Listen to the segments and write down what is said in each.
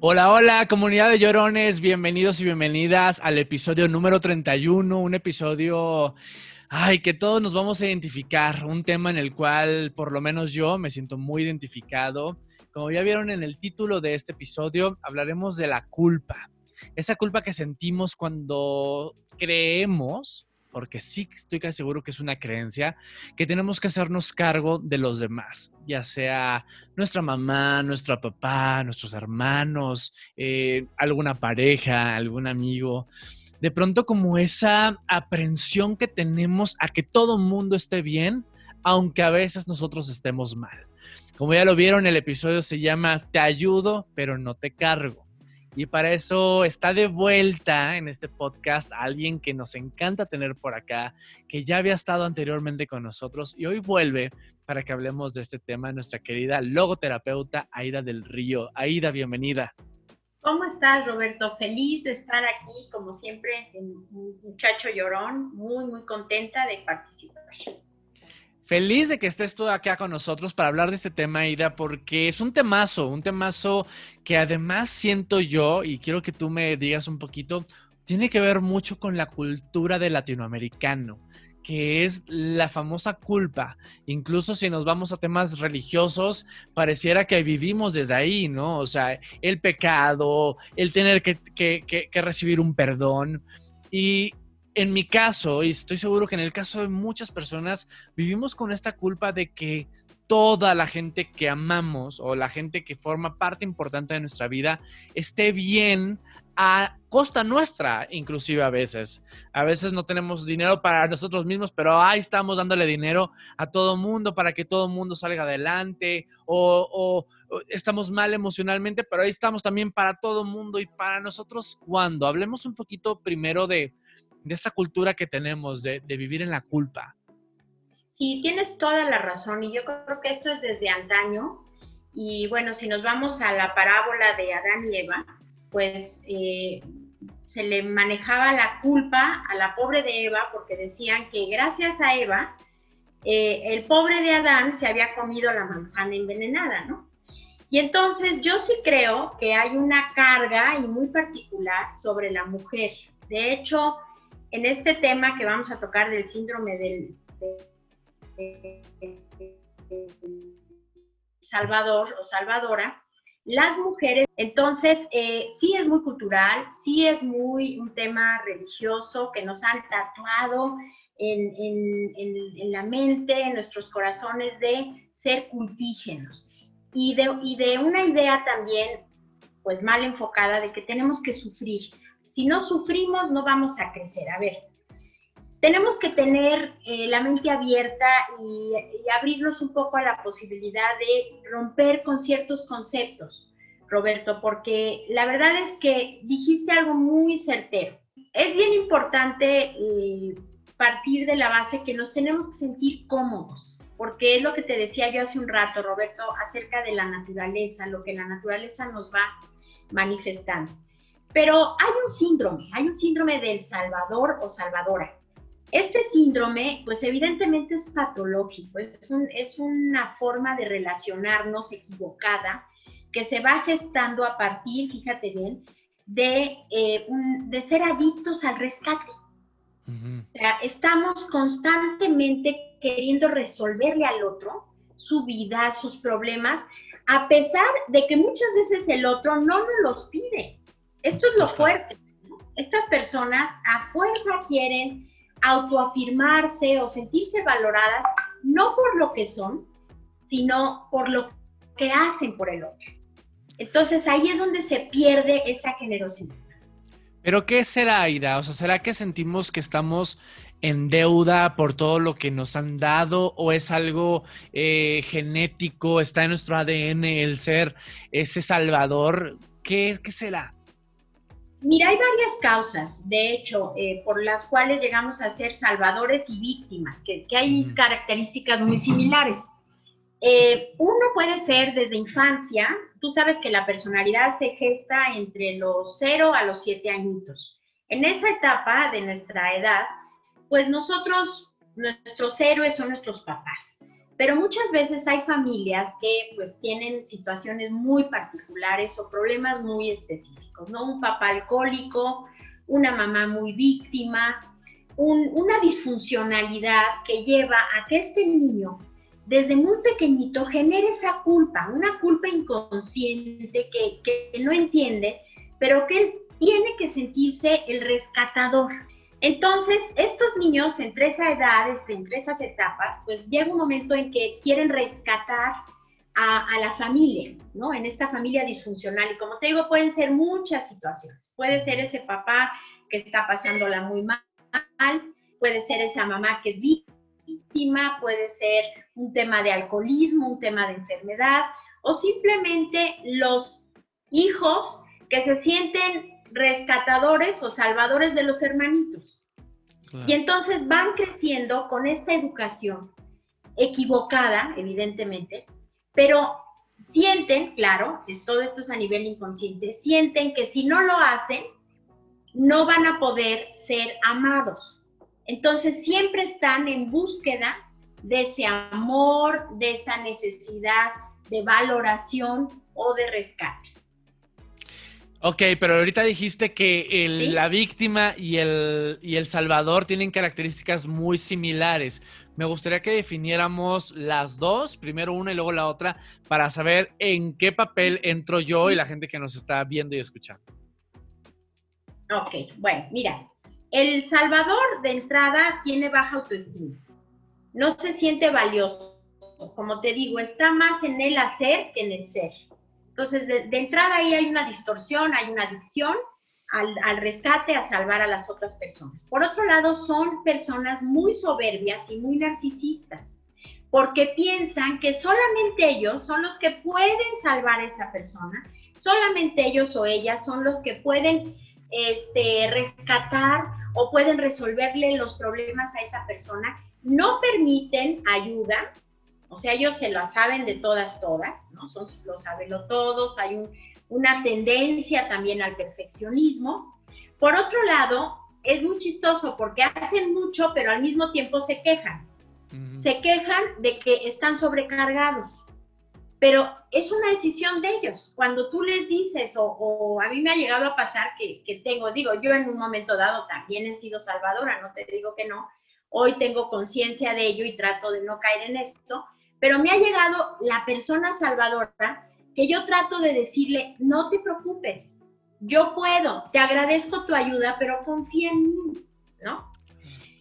Hola, hola, comunidad de llorones, bienvenidos y bienvenidas al episodio número 31, un episodio, ay, que todos nos vamos a identificar, un tema en el cual por lo menos yo me siento muy identificado. Como ya vieron en el título de este episodio, hablaremos de la culpa, esa culpa que sentimos cuando creemos porque sí estoy casi seguro que es una creencia, que tenemos que hacernos cargo de los demás, ya sea nuestra mamá, nuestro papá, nuestros hermanos, eh, alguna pareja, algún amigo. De pronto como esa aprensión que tenemos a que todo mundo esté bien, aunque a veces nosotros estemos mal. Como ya lo vieron, el episodio se llama Te ayudo, pero no te cargo. Y para eso está de vuelta en este podcast alguien que nos encanta tener por acá, que ya había estado anteriormente con nosotros y hoy vuelve para que hablemos de este tema, nuestra querida logoterapeuta Aida del Río. Aida, bienvenida. ¿Cómo estás, Roberto? Feliz de estar aquí, como siempre, en Muchacho Llorón, muy, muy contenta de participar. Feliz de que estés tú acá con nosotros para hablar de este tema, Ida, porque es un temazo, un temazo que además siento yo, y quiero que tú me digas un poquito, tiene que ver mucho con la cultura del latinoamericano, que es la famosa culpa. Incluso si nos vamos a temas religiosos, pareciera que vivimos desde ahí, ¿no? O sea, el pecado, el tener que, que, que recibir un perdón. Y en mi caso, y estoy seguro que en el caso de muchas personas, vivimos con esta culpa de que toda la gente que amamos o la gente que forma parte importante de nuestra vida esté bien a costa nuestra, inclusive a veces. A veces no tenemos dinero para nosotros mismos, pero ahí estamos dándole dinero a todo mundo para que todo mundo salga adelante o, estamos mal emocionalmente, pero ahí estamos también para todo mundo y para nosotros cuando. Hablemos un poquito primero de de esta cultura que tenemos de, vivir en la culpa. Sí, tienes toda la razón y yo creo que esto es desde antaño. Y bueno, si nos vamos a la parábola de Adán y Eva, pues eh, se le manejaba la culpa a la pobre de Eva porque decían que gracias a Eva, eh, el pobre de Adán se había comido la manzana envenenada, ¿no? Y entonces yo sí creo que hay una carga y muy particular sobre la mujer. De hecho, en este tema que vamos a tocar del síndrome del, Salvador o Salvadora, las mujeres, entonces eh, sí es muy cultural, sí es muy un tema religioso que nos han tatuado en, la mente, en nuestros corazones de ser cultígenos. Y de, y de una idea también pues mal enfocada de que tenemos que sufrir si no sufrimos, no vamos a crecer. A ver, tenemos que tener eh, la mente abierta y, abrirnos un poco a la posibilidad de romper con ciertos conceptos, Roberto, porque la verdad es que dijiste algo muy certero. Es bien importante eh, partir de la base que nos tenemos que sentir cómodos, porque es lo que te decía yo hace un rato, Roberto, acerca de la naturaleza, lo que la naturaleza nos va manifestando. Pero hay un síndrome, hay un síndrome del salvador o salvadora. Este síndrome, pues evidentemente es patológico, es, una forma de relacionarnos equivocada que se va gestando a partir, fíjate bien, de, eh, de ser adictos al rescate. O sea, estamos constantemente queriendo resolverle al otro su vida, sus problemas, a pesar de que muchas veces el otro no nos los pide. Esto es lo fuerte. Estas personas a fuerza quieren autoafirmarse o sentirse valoradas no por lo que son, sino por lo que hacen por el otro. Entonces ahí es donde se pierde esa generosidad. Pero ¿qué será, Aida? O sea, ¿será que sentimos que estamos en deuda por todo lo que nos han dado o es algo eh, genético, está en nuestro ADN el ser ese salvador? ¿Qué, qué será? Mira, hay varias causas, de hecho, eh, por las cuales llegamos a ser salvadores y víctimas, que, hay características muy similares. Eh, uno puede ser desde infancia, tú sabes que la personalidad se gesta entre los 0 a los 7 añitos. En esa etapa de nuestra edad, pues nosotros, nuestros héroes son nuestros papás. Pero muchas veces hay familias que pues tienen situaciones muy particulares o problemas muy específicos, ¿no? Un papá alcohólico, una mamá muy víctima, una disfuncionalidad que lleva a que este niño desde muy pequeñito genere esa culpa, una culpa inconsciente que, que no entiende, pero que él tiene que sentirse el rescatador. Entonces, estos niños entre esa edad, entre esas etapas, pues llega un momento en que quieren rescatar a, la familia, ¿no? En esta familia disfuncional. Y como te digo, pueden ser muchas situaciones. Puede ser ese papá que está pasándola muy mal, puede ser esa mamá que es víctima, puede ser un tema de alcoholismo, un tema de enfermedad, o simplemente los hijos que se sienten rescatadores o salvadores de los hermanitos. Y entonces van creciendo con esta educación equivocada, evidentemente, pero sienten, claro, es, todo esto es a nivel inconsciente, sienten que si no lo hacen, no van a poder ser amados. Entonces siempre están en búsqueda de ese amor, de esa necesidad de valoración o de rescate. Ok, pero ahorita dijiste que la víctima y el, y el salvador tienen características muy similares. Me gustaría que definiéramos las dos, primero una y luego la otra, para saber en qué papel entro yo y la gente que nos está viendo y escuchando. Ok, bueno, mira, el salvador de entrada tiene baja autoestima. No se siente valioso. Como te digo, está más en el hacer que en el ser. Entonces, de, entrada ahí hay una distorsión, hay una adicción al, rescate, a salvar a las otras personas. Por otro lado, son personas muy soberbias y muy narcisistas, porque piensan que solamente ellos son los que pueden salvar a esa persona, solamente ellos o ellas son los que pueden este, rescatar o pueden resolverle los problemas a esa persona, no permiten ayuda, o sea, ellos se lo saben de todas, todas, ¿no? Son lo sabenlo todos, hay una tendencia también al perfeccionismo. Por otro lado, es muy chistoso porque hacen mucho, pero al mismo tiempo se quejan. Se quejan de que están sobrecargados. Pero es una decisión de ellos. Cuando tú les dices, o, a mí me ha llegado a pasar que, que, tengo, digo, yo en un momento dado también he sido salvadora, no te digo que no, hoy tengo conciencia de ello y trato de no caer en eso, pero me ha llegado la persona salvadora que yo trato de decirle, no te preocupes, yo puedo, te agradezco tu ayuda, pero confía en mí, ¿no?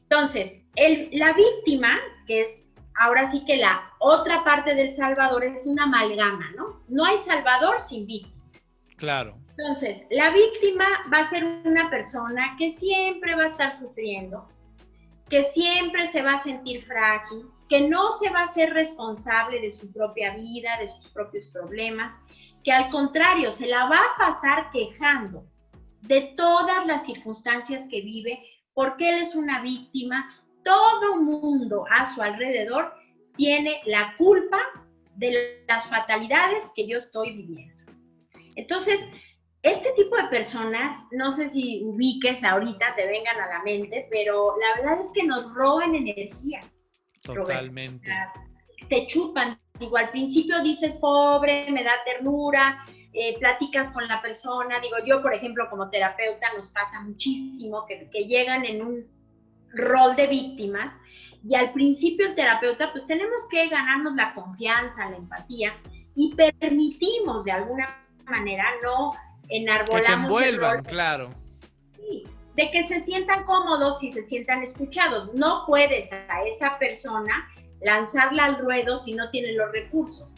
Entonces, el, la víctima, que es ahora sí que la otra parte del salvador, es una amalgama, ¿no? No hay salvador sin víctima. Claro. Entonces, la víctima va a ser una persona que siempre va a estar sufriendo, que siempre se va a sentir frágil, que no se va a ser responsable de su propia vida, de sus propios problemas, que al contrario se la va a pasar quejando de todas las circunstancias que vive, porque él es una víctima, todo mundo a su alrededor tiene la culpa de las fatalidades que yo estoy viviendo. Entonces, este tipo de personas, no sé si ubiques ahorita, te vengan a la mente, pero la verdad es que nos roban energía. Totalmente. Te chupan. Digo, al principio dices, pobre, me da ternura, eh, platicas con la persona. Digo, yo, por ejemplo, como terapeuta, nos pasa muchísimo que, que llegan en un rol de víctimas y al principio el terapeuta, pues tenemos que ganarnos la confianza, la empatía y permitimos de alguna manera, no enarbolamos. Que te envuelvan, claro. De que se sientan cómodos y se sientan escuchados. No puedes a esa persona lanzarla al ruedo si no tiene los recursos,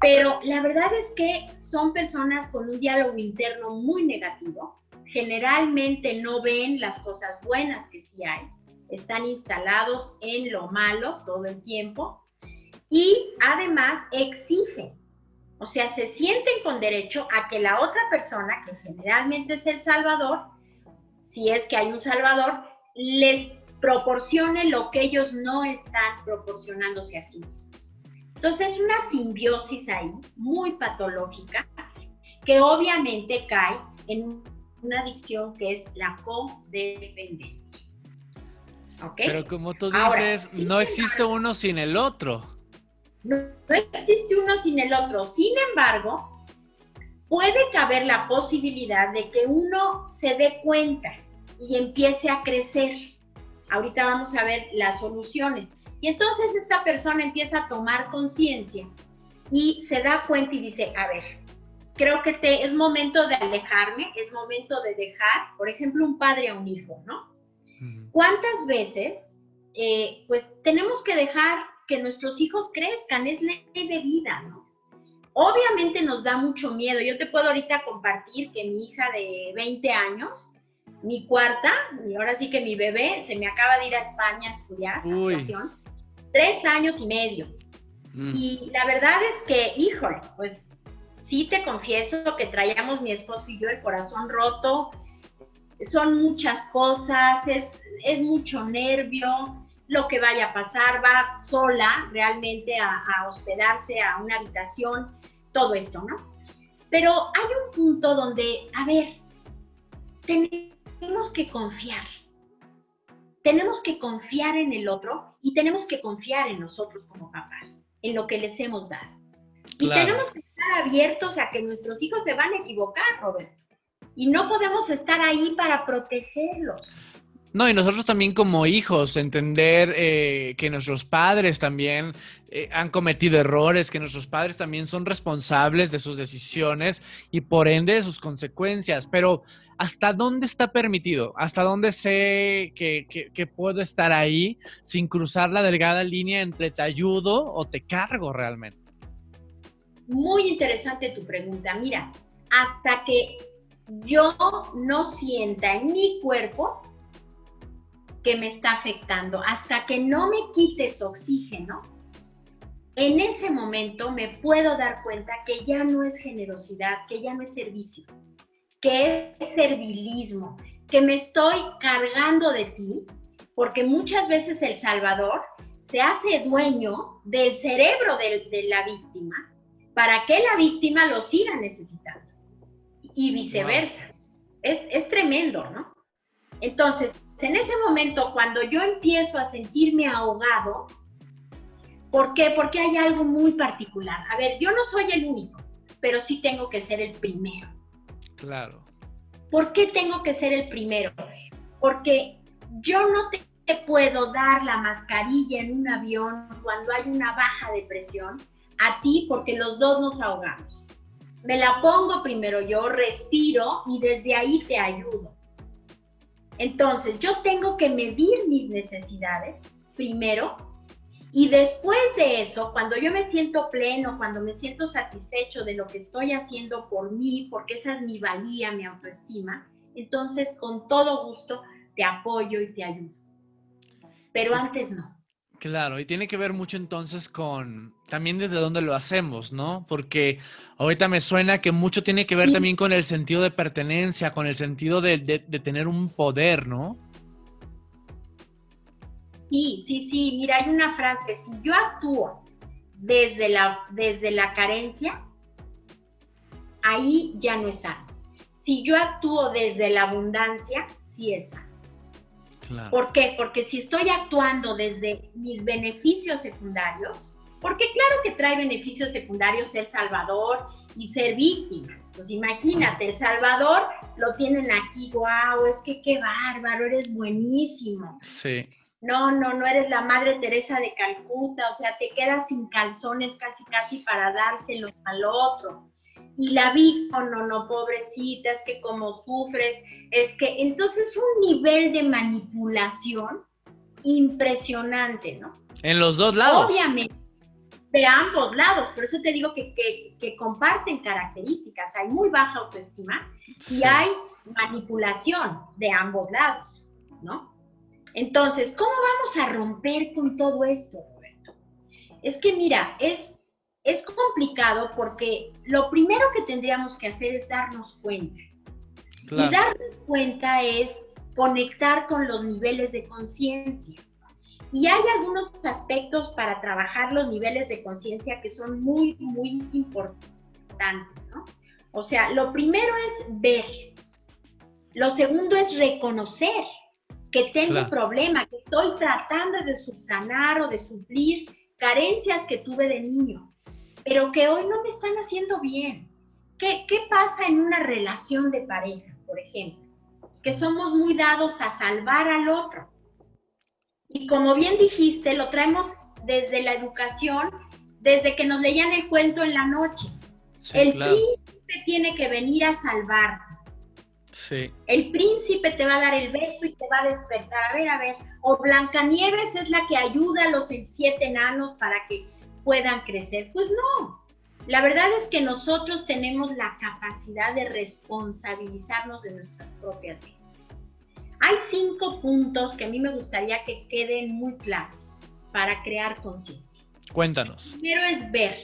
Pero la verdad es que son personas con un diálogo interno muy negativo. Generalmente no ven las cosas buenas que sí hay. están instalados en lo malo todo el tiempo y además exigen, o sea, se sienten con derecho a que la otra persona, que generalmente es el salvador, si es que hay un salvador, les proporcione lo que ellos no están proporcionándose a sí mismos. Entonces, una simbiosis ahí muy patológica que obviamente cae en una adicción que es la codependencia. Pero como tú dices, no existe uno sin el otro. No, no existe uno sin el otro. Sin embargo, puede caber la posibilidad de que uno se dé cuenta y empiece a crecer. Ahorita vamos a ver las soluciones. Y entonces esta persona empieza a tomar conciencia y se da cuenta y dice, a ver, creo que te, es momento de alejarme, es momento de dejar, por ejemplo, un padre a un hijo, ¿no? ¿Cuántas veces, eh, pues, tenemos que dejar que nuestros hijos crezcan? Es ley de vida, ¿no? Obviamente nos da mucho miedo. Yo te puedo ahorita compartir que mi hija de 20 años, mi cuarta, y ahora sí que mi bebé, se me acaba de ir a España a estudiar actuación, tres años y medio. Mm. Y la verdad es que, híjole, pues sí te confieso que traíamos mi esposo y yo el corazón roto, son muchas cosas, es, es mucho nervio, lo que vaya a pasar, va sola realmente a, a, hospedarse a una habitación, todo esto, ¿no? Pero hay un punto donde, a ver, tenemos que confiar. Tenemos que confiar en el otro y tenemos que confiar en nosotros como papás, en lo que les hemos dado. Y tenemos que estar abiertos a que nuestros hijos se van a equivocar, Roberto y no podemos estar ahí para protegerlos. No, y nosotros también como hijos, entender eh, que nuestros padres también eh, han cometido errores, que nuestros padres también son responsables de sus decisiones y por ende de sus consecuencias. Pero ¿hasta dónde está permitido? ¿Hasta dónde sé que, que puedo estar ahí sin cruzar la delgada línea entre te ayudo o te cargo realmente? Muy interesante tu pregunta. Mira, hasta que yo no sienta en mi cuerpo que me está afectando, hasta que no me quites oxígeno, en ese momento me puedo dar cuenta que ya no es generosidad, que ya no es servicio, que es servilismo, que me estoy cargando de ti, porque muchas veces el Salvador se hace dueño del cerebro de, de la víctima para que la víctima lo siga necesitando y viceversa. Es, es tremendo, ¿no? Entonces, en ese momento, cuando yo empiezo a sentirme ahogado, ¿por qué? Porque hay algo muy particular. A ver, yo no soy el único, pero sí tengo que ser el primero. Claro. ¿Por qué tengo que ser el primero? Porque yo no te, te puedo dar la mascarilla en un avión cuando hay una baja de presión a ti porque los dos nos ahogamos me la pongo primero yo, respiro y desde ahí te ayudo. Entonces, yo tengo que medir mis necesidades primero y después de eso, cuando yo me siento pleno, cuando me siento satisfecho de lo que estoy haciendo por mí, porque esa es mi valía, mi autoestima, entonces con todo gusto te apoyo y te ayudo. Pero antes no. Claro, y tiene que ver mucho entonces con también desde dónde lo hacemos, ¿no? Porque ahorita me suena que mucho tiene que ver también con el sentido de pertenencia, con el sentido de, tener un poder, ¿no? Sí, sí, sí. Mira, hay una frase, si yo actúo desde la, desde la carencia, ahí ya no es sano. Si yo actúo desde la abundancia, sí es sano. ¿Por qué? Porque si estoy actuando desde mis beneficios secundarios, porque claro que trae beneficios secundarios ser salvador y ser víctima. Pues imagínate, El Salvador lo tienen aquí, wow, es que qué bárbaro, eres buenísimo. Sí. No, no, no eres la Madre Teresa de Calcuta, o sea, te quedas sin calzones casi, casi para dárselos al otro y la vi, oh, no, no, pobrecita, es que como sufres, es que entonces un nivel de manipulación impresionante, ¿no? En los dos lados. Obviamente, de ambos lados, por eso te digo que, que, comparten características, hay muy baja autoestima y hay manipulación de ambos lados, ¿no? Entonces, ¿cómo vamos a romper con todo esto, Roberto? Es que mira, es, es complicado porque lo primero que tendríamos que hacer es darnos cuenta. Y darnos cuenta es conectar con los niveles de conciencia. Y hay algunos aspectos para trabajar los niveles de conciencia que son muy, muy importantes, ¿no? O sea, lo primero es ver. Lo segundo es reconocer que tengo un problema, que estoy tratando de subsanar o de suplir carencias que tuve de niño, pero que hoy no me están haciendo bien. ¿Qué, qué pasa en una relación de pareja, por ejemplo? Que somos muy dados a salvar al otro. Y como bien dijiste, lo traemos desde la educación, desde que nos leían el cuento en la noche. el príncipe tiene que venir a salvarte el príncipe te va a dar el beso y te va a despertar. A ver, a ver. O Blancanieves es la que ayuda a los siete enanos para que puedan crecer. Pues no. La verdad es que nosotros tenemos la capacidad de responsabilizarnos de nuestras propias vidas. Hay cinco puntos que a mí me gustaría que queden muy claros para crear conciencia. Cuéntanos. El primero es ver,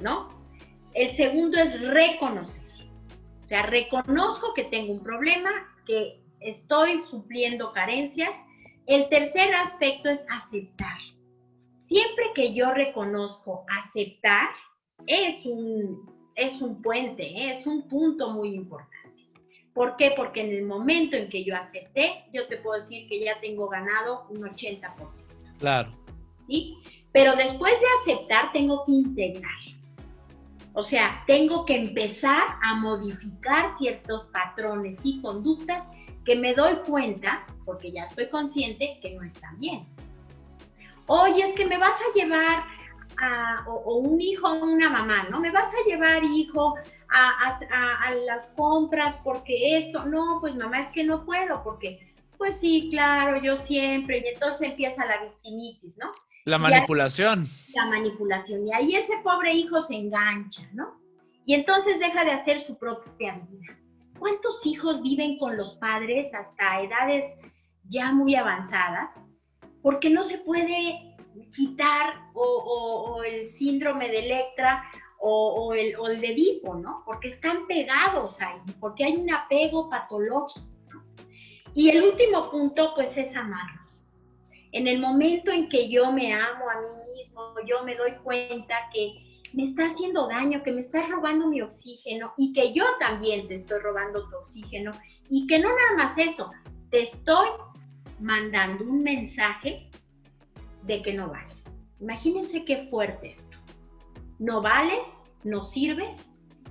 ¿no? El segundo es reconocer. O sea, reconozco que tengo un problema, que estoy supliendo carencias. El tercer aspecto es aceptar. Siempre que yo reconozco aceptar, es un, es un puente, ¿eh? es un punto muy importante. ¿Por qué? Porque en el momento en que yo acepté, yo te puedo decir que ya tengo ganado un 80%. Claro. ¿sí? Pero después de aceptar, tengo que integrar. O sea, tengo que empezar a modificar ciertos patrones y conductas que me doy cuenta, porque ya estoy consciente, que no están bien. Oye, es que me vas a llevar a, o, un hijo o una mamá, ¿no? Me vas a llevar, hijo, a, a, las compras porque esto, no, pues mamá, es que no puedo, porque, pues sí, claro, yo siempre, y entonces empieza la victimitis, ¿no? La manipulación. la manipulación. Y ahí ese pobre hijo se engancha, ¿no? Y entonces deja de hacer su propia vida. ¿Cuántos hijos viven con los padres hasta edades ya muy avanzadas? Porque no se puede quitar o, el síndrome de Electra o, el, el de Edipo, ¿no? Porque están pegados ahí, porque hay un apego patológico. Y el último punto, pues, es amarlo en el momento en que yo me amo a mí mismo, yo me doy cuenta que me está haciendo daño, que me estás robando mi oxígeno y que yo también te estoy robando tu oxígeno y que no nada más eso, te estoy mandando un mensaje de que no vales. Imagínense qué fuerte esto. No vales, no sirves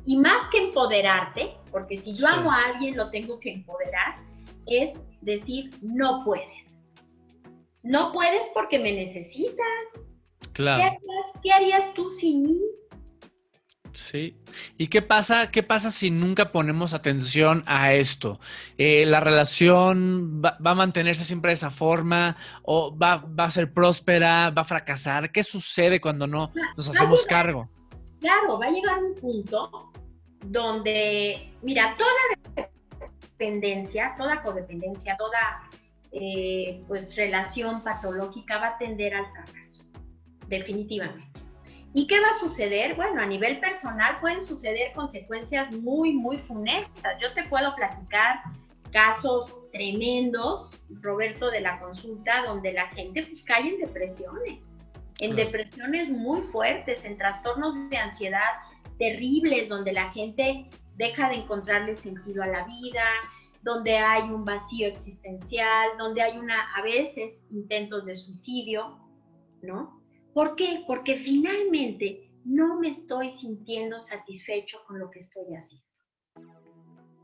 y más que empoderarte, porque si yo amo a alguien lo tengo que empoderar, es decir, no puedes no puedes porque me necesitas. Claro. ¿Qué harías, tú sin mí? Sí. ¿Y qué pasa, qué pasa si nunca ponemos atención a esto? Eh, ¿La relación va, a mantenerse siempre de esa forma? ¿O va, a ser próspera? ¿Va a fracasar? ¿Qué sucede cuando no nos hacemos cargo? Claro, va a llegar un punto donde, mira, toda dependencia, toda codependencia, toda eh, pues relación patológica va a tender al fracaso, definitivamente. ¿Y qué va a suceder? Bueno, a nivel personal pueden suceder consecuencias muy, muy funestas. Yo te puedo platicar casos tremendos, Roberto, de la consulta, donde la gente pues, cae en depresiones, en depresiones muy fuertes, en trastornos de ansiedad terribles, donde la gente deja de encontrarle sentido a la vida, donde hay un vacío existencial, donde hay una, a veces, intentos de suicidio, ¿no? ¿Por qué? Porque finalmente no me estoy sintiendo satisfecho con lo que estoy haciendo.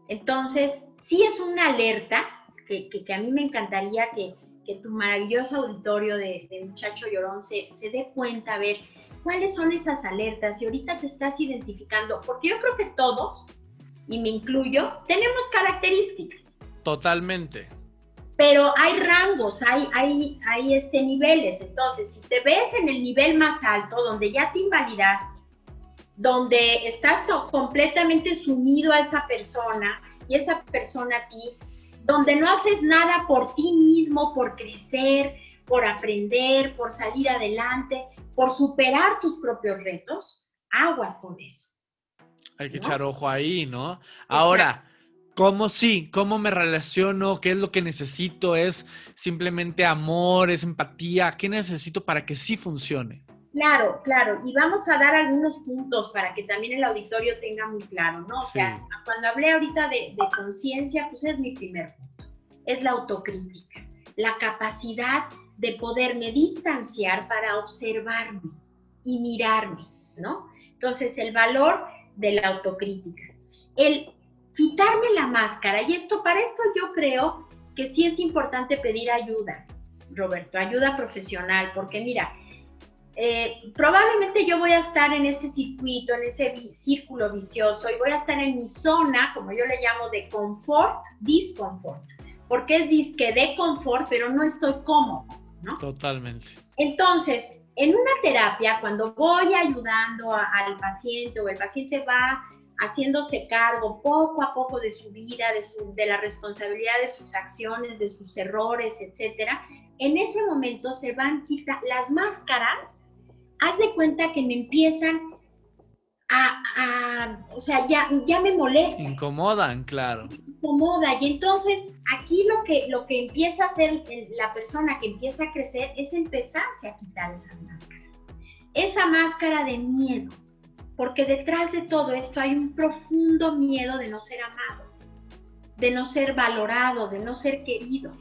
Entonces, sí es una alerta que, que, a mí me encantaría que, que tu maravilloso auditorio de, de Muchacho Llorón se, se dé cuenta, a ver, cuáles son esas alertas y ahorita te estás identificando, porque yo creo que todos y me incluyo, tenemos características. Totalmente. Pero hay rangos, hay, hay, hay este, niveles. Entonces, si te ves en el nivel más alto, donde ya te invalidaste, donde estás completamente sumido a esa persona y esa persona a ti, donde no haces nada por ti mismo, por crecer, por aprender, por salir adelante, por superar tus propios retos, aguas con eso. Hay que echar ojo ahí, ¿no? Ahora, ¿cómo sí? ¿Cómo me relaciono? ¿Qué es lo que necesito? ¿Es simplemente amor? ¿Es empatía? ¿Qué necesito para que sí funcione? Claro, claro. Y vamos a dar algunos puntos para que también el auditorio tenga muy claro, ¿no? O sea, cuando hablé ahorita de, de conciencia, pues es mi primer punto. Es la autocrítica, la capacidad de poderme distanciar para observarme y mirarme, ¿no? Entonces, el valor de la autocrítica. El quitarme la máscara, y esto, para esto yo creo que sí es importante pedir ayuda, Roberto, ayuda profesional, porque mira, eh, probablemente yo voy a estar en ese circuito, en ese círculo vicioso y voy a estar en mi zona, como yo le llamo, de confort, disconfort, porque es disque de confort, pero no estoy cómodo. Totalmente. Entonces, en una terapia, cuando voy ayudando al paciente o el paciente va haciéndose cargo poco a poco de su vida, de, su, de la responsabilidad de sus acciones, de sus errores, etcétera, en ese momento se van quitando las máscaras, haz de cuenta que me empiezan a, o sea, ya, ya me molesta. Incomodan, claro. Incomoda. Y entonces aquí lo que, lo que empieza a hacer la persona que empieza a crecer es empezarse a quitar esas máscaras. Esa máscara de miedo. Porque detrás de todo esto hay un profundo miedo de no ser amado, de no ser valorado, de no ser querido.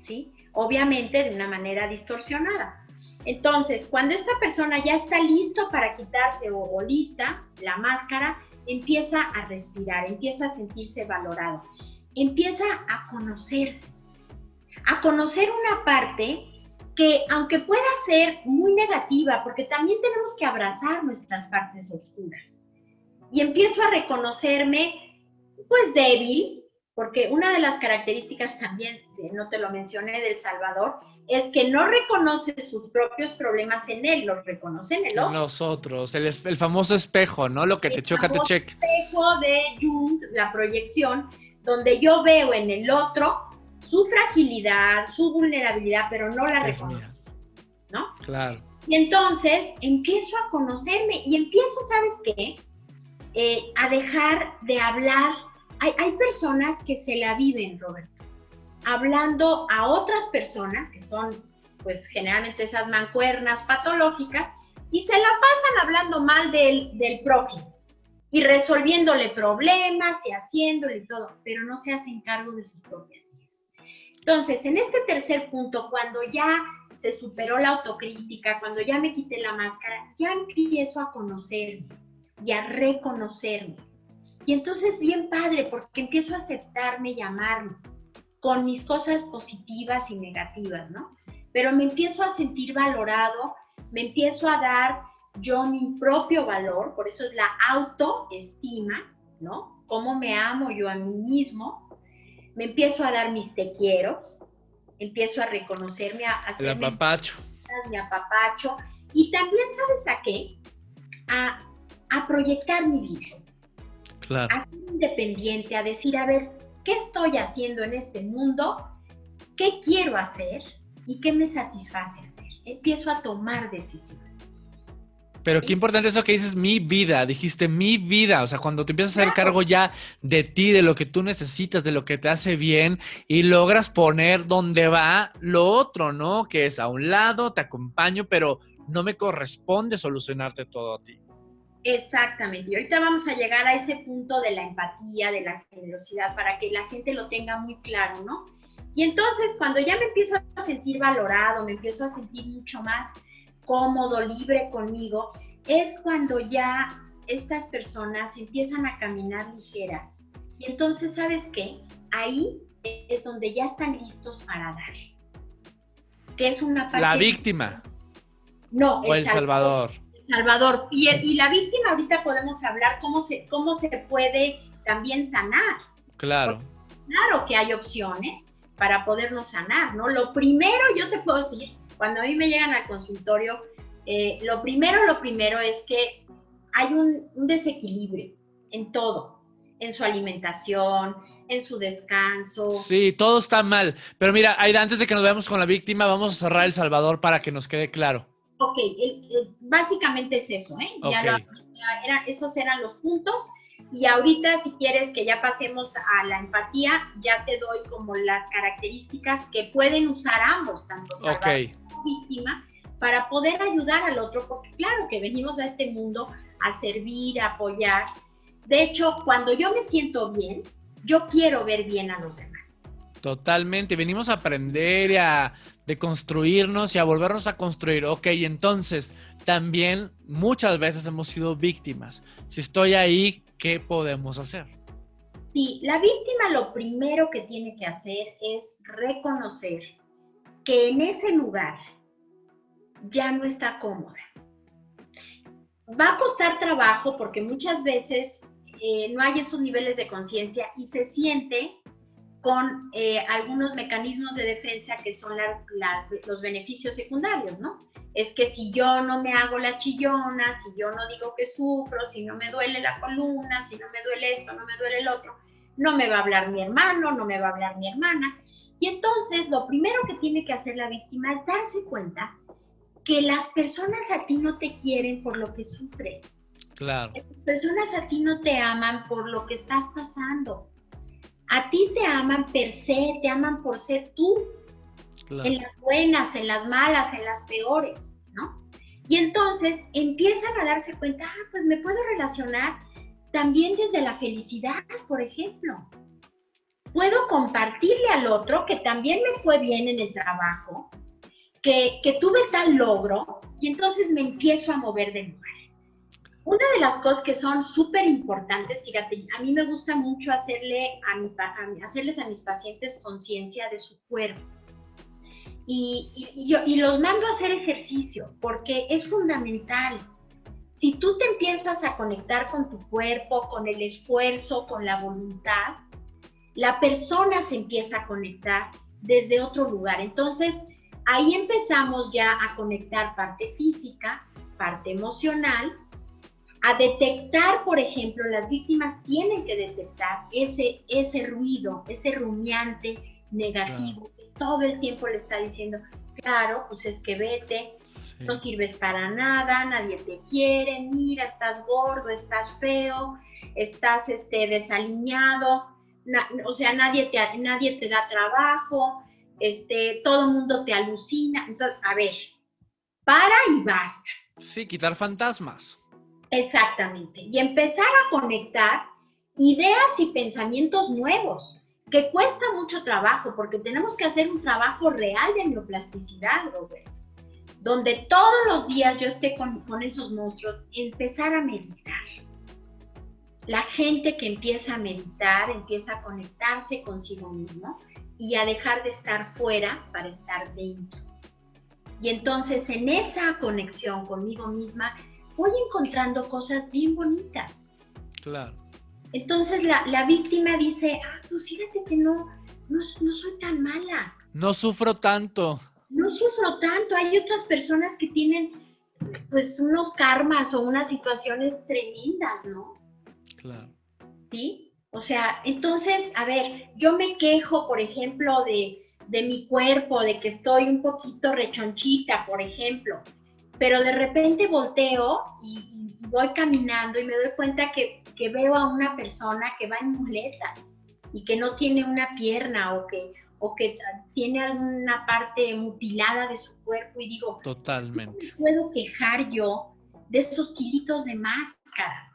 ¿Sí? Obviamente de una manera distorsionada. Entonces, cuando esta persona ya está listo para quitarse o, lista la máscara, empieza a respirar, empieza a sentirse valorado, empieza a conocerse, a conocer una parte que aunque pueda ser muy negativa, porque también tenemos que abrazar nuestras partes oscuras, y empiezo a reconocerme pues débil, porque una de las características también, no te lo mencioné, del Salvador, es que no reconoce sus propios problemas en él, los reconoce en el otro. En los otros, el, el, famoso espejo, ¿no? Lo que te choca, te checa. El espejo de Jung, la proyección, donde yo veo en el otro su fragilidad, su vulnerabilidad, pero no la reconozco. ¿No? Claro. Y entonces empiezo a conocerme y empiezo, ¿sabes qué? Eh, a dejar de hablar. Hay, hay personas que se la viven, Roberto hablando a otras personas, que son pues generalmente esas mancuernas patológicas, y se la pasan hablando mal del, del prójimo y resolviéndole problemas y haciéndole todo, pero no se hacen cargo de sus propias. Entonces, en este tercer punto, cuando ya se superó la autocrítica, cuando ya me quité la máscara, ya empiezo a conocerme y a reconocerme. Y entonces bien padre, porque empiezo a aceptarme y amarme con mis cosas positivas y negativas, ¿no? Pero me empiezo a sentir valorado, me empiezo a dar yo mi propio valor, por eso es la autoestima, ¿no? Cómo me amo yo a mí mismo, me empiezo a dar mis te quiero, empiezo a reconocerme, a apapacho. Mi apapacho. Y también, ¿sabes a qué? A, a proyectar mi vida. Claro. A ser independiente, a decir, a ver, qué estoy haciendo en este mundo, qué quiero hacer y qué me satisface hacer. Empiezo a tomar decisiones. Pero qué importante eso que dices, mi vida, dijiste mi vida, o sea, cuando te empiezas a hacer cargo ya de ti, de lo que tú necesitas, de lo que te hace bien y logras poner donde va lo otro, ¿no? Que es a un lado, te acompaño, pero no me corresponde solucionarte todo a ti. Exactamente. Y ahorita vamos a llegar a ese punto de la empatía, de la generosidad, para que la gente lo tenga muy claro, ¿no? Y entonces, cuando ya me empiezo a sentir valorado, me empiezo a sentir mucho más cómodo, libre conmigo, es cuando ya estas personas empiezan a caminar ligeras. Y entonces, ¿sabes qué? Ahí es donde ya están listos para dar. Que es una parte... La víctima. No, o el Salvador. Salvador. Y, y, la víctima ahorita podemos hablar cómo se, cómo se puede también sanar. Claro. claro que hay opciones para podernos sanar, ¿no? Lo primero, yo te puedo decir, cuando a mí me llegan al consultorio, eh, lo primero, lo primero es que hay un, un, desequilibrio en todo, en su alimentación, en su descanso. Sí, todo está mal. Pero mira, Aida, antes de que nos veamos con la víctima, vamos a cerrar El Salvador para que nos quede claro. Ok, básicamente es eso, ¿eh? esos eran los puntos. Y ahorita, si quieres que ya pasemos a la empatía, ya te doy como las características que pueden usar ambos, tanto salvador como víctima, para poder ayudar al otro, porque claro que venimos a este mundo a servir, a apoyar. De hecho, cuando yo me siento bien, yo quiero ver bien a los demás. Totalmente, venimos a aprender y a deconstruirnos y a volvernos a construir. Ok, entonces también muchas veces hemos sido víctimas. Si estoy ahí, ¿qué podemos hacer? Sí, la víctima lo primero que tiene que hacer es reconocer que en ese lugar ya no está cómoda. Va a costar trabajo porque muchas veces eh, no hay esos niveles de conciencia y se siente con eh, algunos mecanismos de defensa que son los beneficios secundarios, ¿no? Es que si yo no me hago la chillona, si yo no digo que sufro, si no me duele la columna, si no me duele esto, no me duele el otro, no me va a hablar mi hermano, no me va a hablar mi hermana. Y entonces lo primero que tiene que hacer la víctima es darse cuenta que las personas a ti no te quieren por lo que sufres. Claro. Las personas a ti no te aman por lo que estás pasando. A ti te aman per se, te aman por ser tú. En las buenas, en las malas, en las peores, ¿no? Y entonces empiezan a darse cuenta, ah, pues me puedo relacionar también desde la felicidad, por ejemplo. Puedo compartirle al otro que también me fue bien en el trabajo, que, tuve tal logro y entonces me empiezo a mover de lugar. Una de las cosas que son súper importantes, fíjate, a mí me gusta mucho hacerle a hacerles a mis pacientes conciencia de su cuerpo. Y, y, los mando a hacer ejercicio porque es fundamental. Si tú te empiezas a conectar con tu cuerpo, con el esfuerzo, con la voluntad, la persona se empieza a conectar desde otro lugar. Entonces, Ahí empezamos ya a conectar parte física, parte emocional, a detectar, por ejemplo, las víctimas tienen que detectar ese, ese ruido, ese rumiante negativo que todo el tiempo le está diciendo, claro, pues es que vete, no sirves para nada, nadie te quiere, mira, estás gordo, estás feo, estás este, desaliñado, o sea, nadie te, nadie te da trabajo, este, todo el mundo te alucina. Entonces, a ver, para y basta. Sí, quitar fantasmas. Exactamente. Y empezar a conectar ideas y pensamientos nuevos, que cuesta mucho trabajo, porque tenemos que hacer un trabajo real de neuroplasticidad, Robert, donde todos los días yo esté con, con esos monstruos, empezar a meditar. La gente que empieza a meditar, empieza a conectarse consigo mismo, y a dejar de estar fuera para estar dentro. Y entonces en esa conexión conmigo misma voy encontrando cosas bien bonitas. Claro. Entonces la, la víctima dice, ah, pues fíjate que no, no, no soy tan mala. No sufro tanto. No sufro tanto. Hay otras personas que tienen pues unos karmas o unas situaciones tremendas, ¿no? Claro. ¿Sí? O sea, entonces, a ver, yo me quejo, por ejemplo, de, mi cuerpo, de que estoy un poquito rechonchita, por ejemplo, pero de repente volteo y, voy caminando y me doy cuenta que, veo a una persona que va en muletas y que no tiene una pierna o que, o que tiene alguna parte mutilada de su cuerpo y digo, totalmente. ¿cómo puedo quejar yo de esos kilitos de máscara?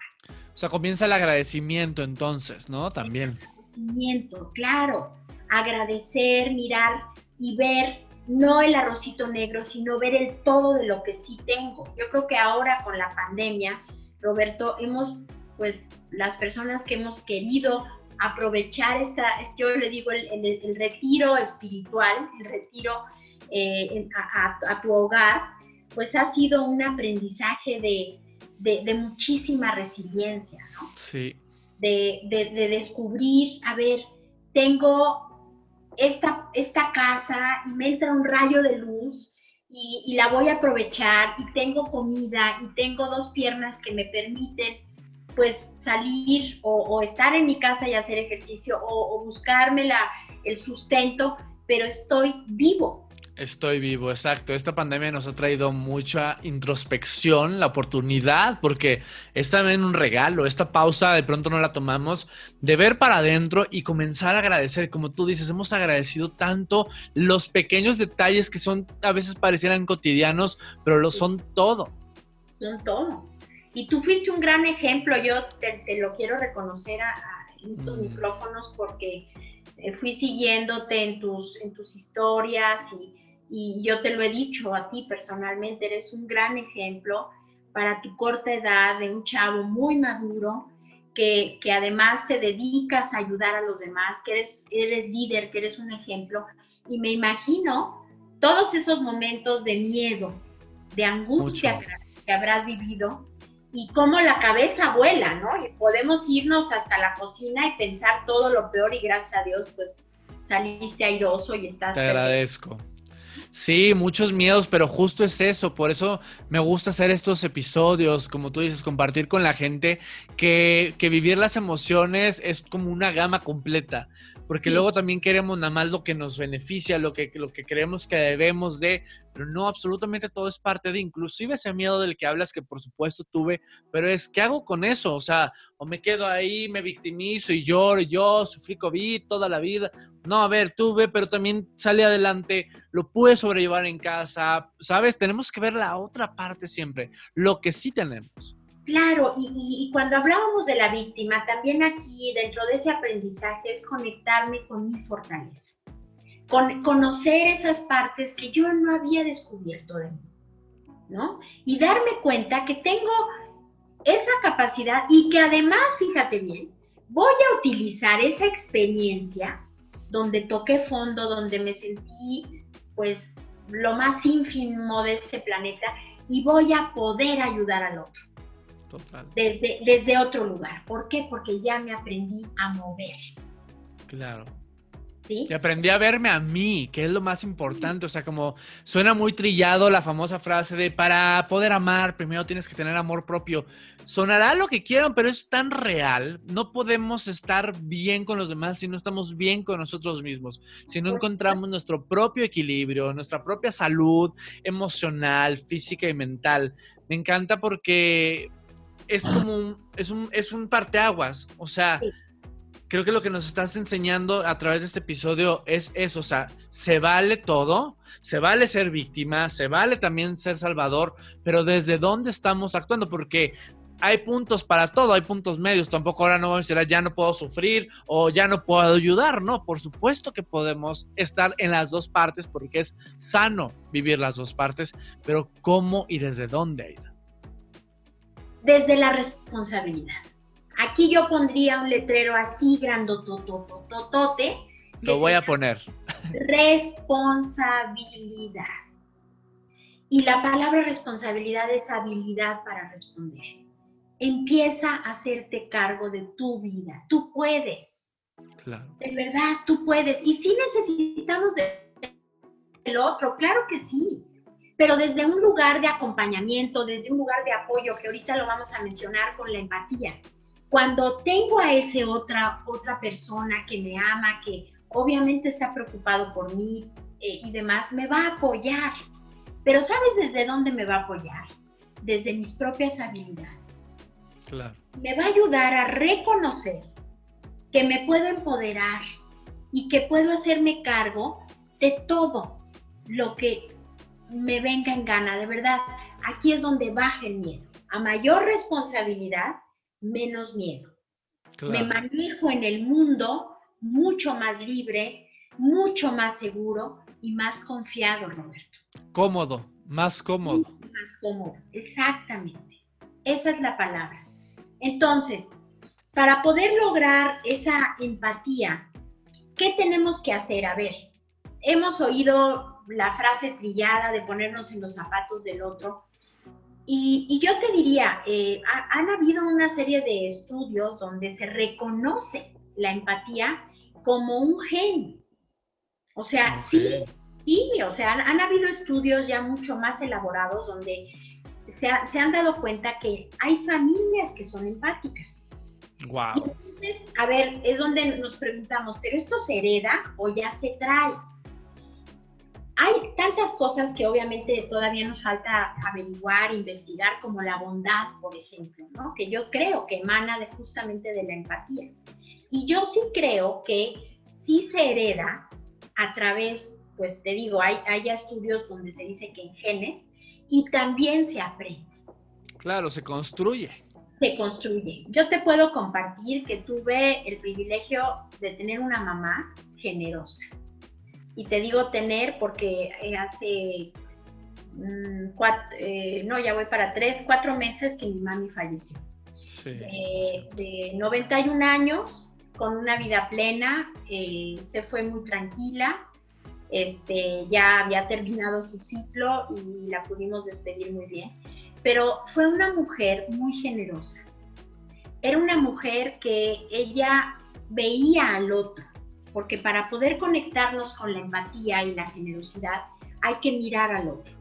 O sea, comienza el agradecimiento entonces, ¿no? También. Agradecimiento, claro. Agradecer, mirar y ver no el arrocito negro, sino ver el todo de lo que sí tengo. Yo creo que ahora con la pandemia, Roberto, hemos, pues las personas que hemos querido aprovechar esta, yo le digo el, retiro espiritual, el retiro eh, a tu hogar, pues ha sido un aprendizaje de, de, muchísima resiliencia, ¿no? Sí. De, descubrir, a ver, tengo esta, esta casa y me entra un rayo de luz y, la voy a aprovechar y tengo comida y tengo dos piernas que me permiten pues salir o, estar en mi casa y hacer ejercicio o, o buscarme la, el sustento, pero estoy vivo, Estoy vivo, exacto. Esta pandemia nos ha traído mucha introspección, la oportunidad, porque es también un regalo. Esta pausa de pronto no la tomamos, de ver para adentro y comenzar a agradecer. Como tú dices, hemos agradecido tanto los pequeños detalles que son, a veces parecieran cotidianos, pero lo son todo. Son todo. Y tú fuiste un gran ejemplo, yo te, lo quiero reconocer a, estos mm. micrófonos porque eh, fui siguiéndote en tus, en tus historias y y yo te lo he dicho a ti personalmente, eres un gran ejemplo para tu corta edad de un chavo muy maduro, que, que, además te dedicas a ayudar a los demás, que eres, eres líder, que eres un ejemplo. Y me imagino todos esos momentos de miedo, de angustia que, habrás vivido y cómo la cabeza vuela, ¿no? Y podemos irnos hasta la cocina y pensar todo lo peor y gracias a Dios, pues saliste airoso y estás... Te agradezco. Sí, muchos miedos, pero justo es eso. Por eso me gusta hacer estos episodios, como tú dices, compartir con la gente que, que vivir las emociones es como una gama completa porque luego también queremos nada más lo que nos beneficia, lo que, lo que creemos que debemos de, pero no, absolutamente todo es parte de, inclusive ese miedo del que hablas que por supuesto tuve, pero es, ¿qué hago con eso? O sea, o me quedo ahí, me victimizo y lloro, yo sufrí COVID toda la vida. No, a ver, tuve, pero también salí adelante, lo pude sobrellevar en casa, ¿sabes? Tenemos que ver la otra parte siempre, lo que sí tenemos. Claro, y, cuando hablábamos de la víctima, también aquí dentro de ese aprendizaje es conectarme con mi fortaleza, con conocer esas partes que yo no había descubierto de mí, ¿no? Y darme cuenta que tengo esa capacidad y que además, fíjate bien, voy a utilizar esa experiencia donde toqué fondo, donde me sentí pues lo más ínfimo de este planeta y voy a poder ayudar al otro. Desde, desde otro lugar. ¿Por qué? Porque ya me aprendí a mover. Claro. ¿Sí? Y aprendí a verme a mí, que es lo más importante. O sea, como suena muy trillado la famosa frase de para poder amar, primero tienes que tener amor propio. Sonará lo que quieran, pero es tan real. No podemos estar bien con los demás si no estamos bien con nosotros mismos. Si no encontramos nuestro propio equilibrio, nuestra propia salud emocional, física y mental. Me encanta porque es como un, es un, es un parteaguas. O sea, creo que lo que nos estás enseñando a través de este episodio es eso. O sea, se vale todo, se vale ser víctima, se vale también ser salvador, pero desde dónde estamos actuando, porque hay puntos para todo, hay puntos medios. Tampoco ahora no vamos a decir, ya no puedo sufrir o ya no puedo ayudar. No, por supuesto que podemos estar en las dos partes porque es sano vivir las dos partes, pero ¿cómo y desde dónde, Aida? Desde la responsabilidad. Aquí yo pondría un letrero así grandototototote. Lo voy a poner. Responsabilidad. Y la palabra responsabilidad es habilidad para responder. Empieza a hacerte cargo de tu vida. Tú puedes. Claro. De verdad, tú puedes. Y si necesitamos del otro, claro que sí pero desde un lugar de acompañamiento, desde un lugar de apoyo, que ahorita lo vamos a mencionar con la empatía. Cuando tengo a ese otra, otra persona que me ama, que obviamente está preocupado por mí eh, y demás, me va a apoyar. Pero ¿sabes desde dónde me va a apoyar? Desde mis propias habilidades. Claro. Me va a ayudar a reconocer que me puedo empoderar y que puedo hacerme cargo de todo lo que me venga en gana, de verdad. Aquí es donde baja el miedo. A mayor responsabilidad, menos miedo. Me manejo en el mundo mucho más libre, mucho más seguro y más confiado, Roberto. Cómodo, más cómodo. más cómodo, exactamente. Esa es la palabra. Entonces, para poder lograr esa empatía, ¿qué tenemos que hacer? A ver, hemos oído la frase trillada de ponernos en los zapatos del otro. Y, yo te diría, eh, han habido una serie de estudios donde se reconoce la empatía como un gen. O sea, sí, sí, o sea, han, habido estudios ya mucho más elaborados donde se, han dado cuenta que hay familias que son empáticas. Wow. entonces, a ver, es donde nos preguntamos, ¿pero esto se hereda o ya se trae? Hay tantas cosas que obviamente todavía nos falta averiguar, investigar, como la bondad, por ejemplo, ¿no? que yo creo que emana de, justamente de la empatía. Y yo sí creo que sí se hereda a través, pues te digo, hay, hay estudios donde se dice que en genes y también se aprende. Claro, se construye. Se construye. Yo te puedo compartir que tuve el privilegio de tener una mamá generosa. Y te digo tener porque eh, hace mm, eh, no, ya voy para tres, cuatro meses que mi mami falleció. Sí, de, de 91 años, con una vida plena, eh, se fue muy tranquila, este, ya había terminado su ciclo y la pudimos despedir muy bien, pero fue una mujer muy generosa. Era una mujer que ella veía al otro, porque para poder conectarnos con la empatía y la generosidad hay que mirar al otro.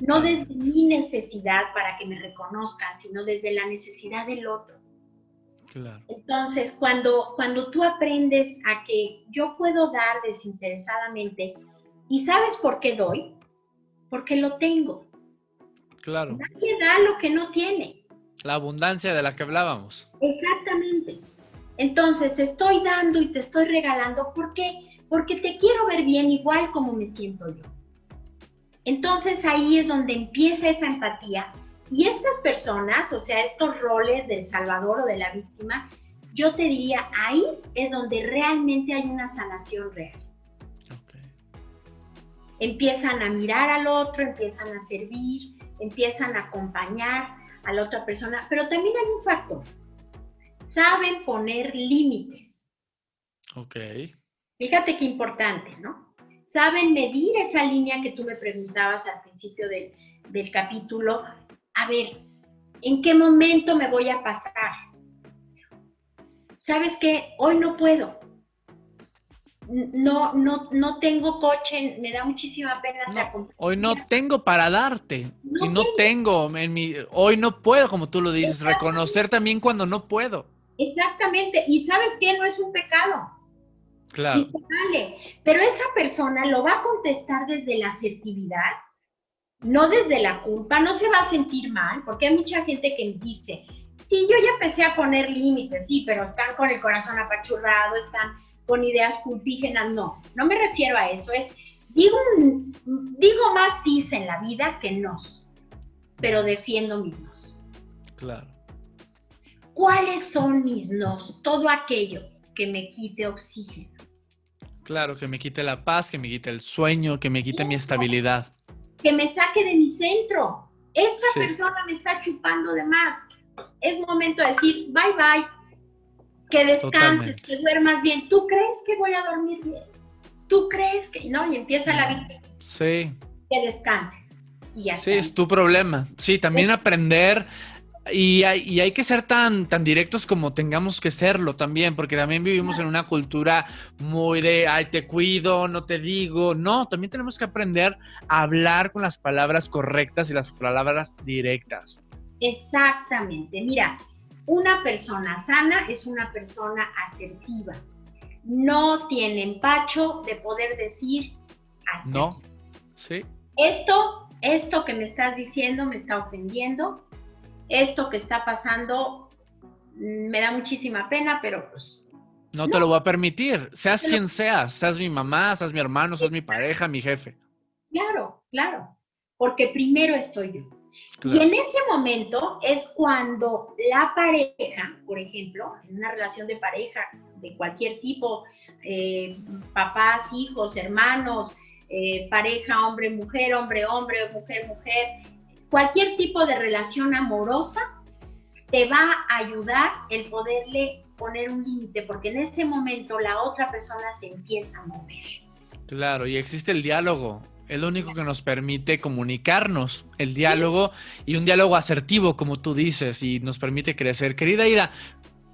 No desde mi necesidad para que me reconozcan, sino desde la necesidad del otro. Entonces, cuando, cuando tú aprendes a que yo puedo dar desinteresadamente, ¿y sabes por qué doy? Porque lo tengo. Claro. Nadie da lo que no tiene. La abundancia de la que hablábamos. Exactamente. Entonces, estoy dando y te estoy regalando. ¿Por qué? Porque te quiero ver bien igual como me siento yo. Entonces ahí es donde empieza esa empatía y estas personas, o sea, estos roles del salvador o de la víctima, yo te diría, ahí es donde realmente hay una sanación real. Empiezan a mirar al otro, empiezan a servir, empiezan a acompañar a la otra persona, pero también hay un factor. Saben poner límites. Ok. Fíjate qué importante, ¿no? Saben medir esa línea que tú me preguntabas al principio del, del capítulo a ver, ¿en qué momento me voy a pasar? ¿Sabes qué? Hoy no puedo. No, no, no tengo coche, me da muchísima pena. hoy no tengo para darte. y no tengo. en mi, hoy no puedo, como tú lo dices, reconocer también cuando no puedo. Exactamente. Y sabes qué? no es un pecado. Claro. Pero esa persona lo va a contestar desde la asertividad no desde la culpa, no se va a sentir mal, porque hay mucha gente que dice, sí, yo ya empecé a poner límites, sí, pero están con el corazón apachurrado, están con ideas culpígenas, no, no me refiero a eso, es, digo, digo más sí en la vida que no, pero defiendo mis nos. Claro. ¿Cuáles son mis nos? Todo aquello que me quite oxígeno. Claro, que me quite la paz, que me quite el sueño, que me quite mi estabilidad que me saque de mi centro. Esta persona me está chupando de más. Es momento de decir, bye bye, que descanses, que duermas bien. ¿Tú crees que voy a dormir bien? ¿Tú crees que no? Y empieza la vida. Sí. Que descanses. Y sí, es tu problema. Sí, también aprender y hay, hay, que ser tan, tan directos como tengamos que serlo también, porque también vivimos en una cultura muy de, ay, te cuido, no te digo. No, también tenemos que aprender a hablar con las palabras correctas y las palabras directas. Exactamente. Mira, una persona sana es una persona asertiva. No tiene empacho de poder decir así. No, sí. Esto, esto que me estás diciendo me está ofendiendo esto que está pasando mm, me da muchísima pena, pero pues... No, te lo voy a permitir, seas quien seas, seas mi mamá, seas mi hermano, seas mi pareja, mi jefe. Claro, claro, porque primero estoy yo. Y en ese momento es cuando la pareja, por ejemplo, en una relación de pareja de cualquier tipo, eh, papás, hijos, hermanos, eh, pareja, hombre, mujer, hombre, hombre, mujer, mujer, cualquier tipo de relación amorosa te va a ayudar el poderle poner un límite, porque en ese momento la otra persona se empieza a mover. Claro, y existe el diálogo. Es lo único que nos permite comunicarnos, el diálogo y un diálogo asertivo, como tú dices, y nos permite crecer. Querida Ida,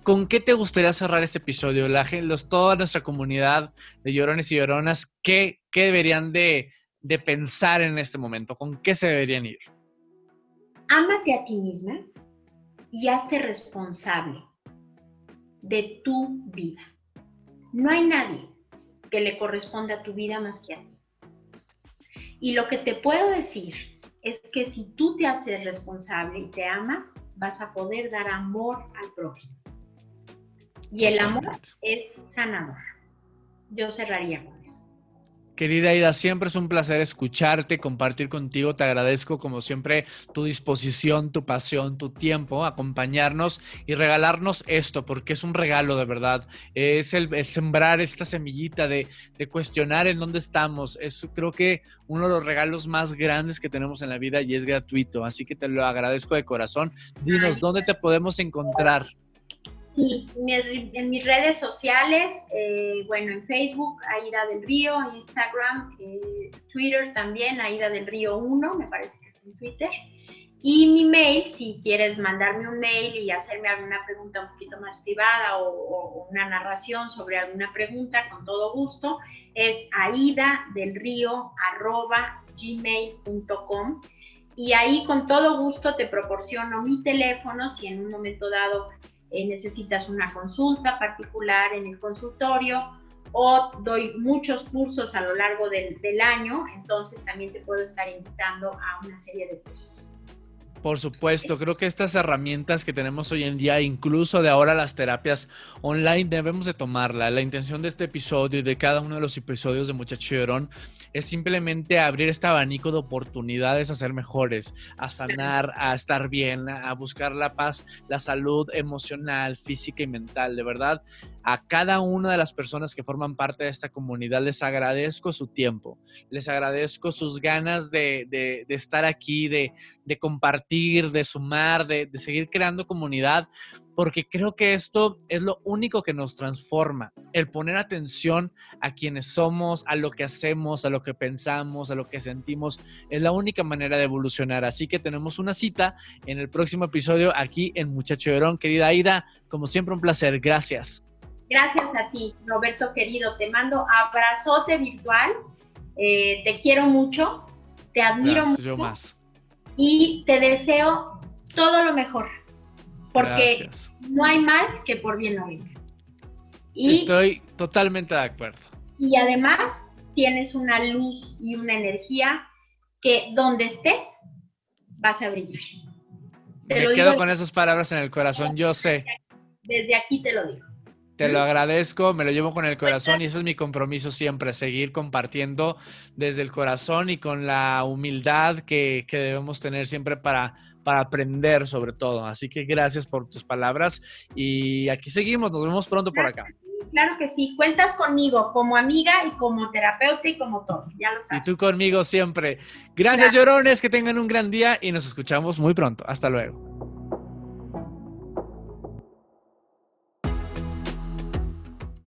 ¿con qué te gustaría cerrar este episodio? La, los, toda nuestra comunidad de llorones y lloronas, ¿qué, qué deberían de, de pensar en este momento? ¿Con qué se deberían ir? Ámate a ti misma y hazte responsable de tu vida. No hay nadie que le corresponda a tu vida más que a ti. Y lo que te puedo decir es que si tú te haces responsable y te amas, vas a poder dar amor al prójimo. Y el amor es sanador. Yo cerraría con eso. Querida Ida, siempre es un placer escucharte, compartir contigo. Te agradezco como siempre tu disposición, tu pasión, tu tiempo, acompañarnos y regalarnos esto, porque es un regalo de verdad. Es el, sembrar esta semillita de, cuestionar en dónde estamos. Es creo que uno de los regalos más grandes que tenemos en la vida y es gratuito. Así que te lo agradezco de corazón. Dinos, ¿dónde te podemos encontrar? Sí, en mis redes sociales, eh, bueno, en Facebook, Aida del Río, Instagram, eh, Twitter también, Aida del Río 1, me parece que es en Twitter. Y mi mail, si quieres mandarme un mail y hacerme alguna pregunta un poquito más privada o, una narración sobre alguna pregunta, con todo gusto, es gmail.com y ahí con todo gusto te proporciono mi teléfono si en un momento dado eh, necesitas una consulta particular en el consultorio o doy muchos cursos a lo largo del, del año, entonces también te puedo estar invitando a una serie de cursos. Por supuesto, creo que estas herramientas que tenemos hoy en día, incluso de ahora las terapias online, debemos de tomarla. La intención de este episodio y de cada uno de los episodios de Muchacho Llorón es simplemente abrir este abanico de oportunidades a ser mejores, a sanar, a estar bien, a buscar la paz, la salud emocional, física y mental. De verdad, a cada una de las personas que forman parte de esta comunidad les agradezco su tiempo, les agradezco sus ganas de, estar aquí, de, compartir, de sumar, de, seguir creando comunidad, porque creo que esto es lo único que nos transforma, el poner atención a quienes somos, a lo que hacemos, a lo que pensamos, a lo que sentimos, es la única manera de evolucionar. Así que tenemos una cita en el próximo episodio aquí en Muchacho Verón. Querida Aida, como siempre un placer, gracias. Gracias a ti, Roberto querido. Te mando abrazote virtual. Eh, te quiero mucho, te admiro mucho. Yo más. Y te deseo todo lo mejor. Porque no hay mal que por bien no venga. Estoy totalmente de acuerdo. Y además tienes una luz y una energía que donde estés vas a brillar. Me quedo con esas palabras en el corazón, yo sé. Desde aquí te lo digo. Te lo agradezco, me lo llevo con el corazón y ese es mi compromiso siempre, seguir compartiendo desde el corazón y con la humildad que, debemos tener siempre para, para aprender sobre todo. Así que gracias por tus palabras y aquí seguimos, nos vemos pronto por acá. Claro que sí, cuentas conmigo como amiga y como terapeuta y como todo, ya lo sabes. Y tú conmigo siempre. Gracias, llorones, que tengan un gran día y nos escuchamos muy pronto. Hasta luego.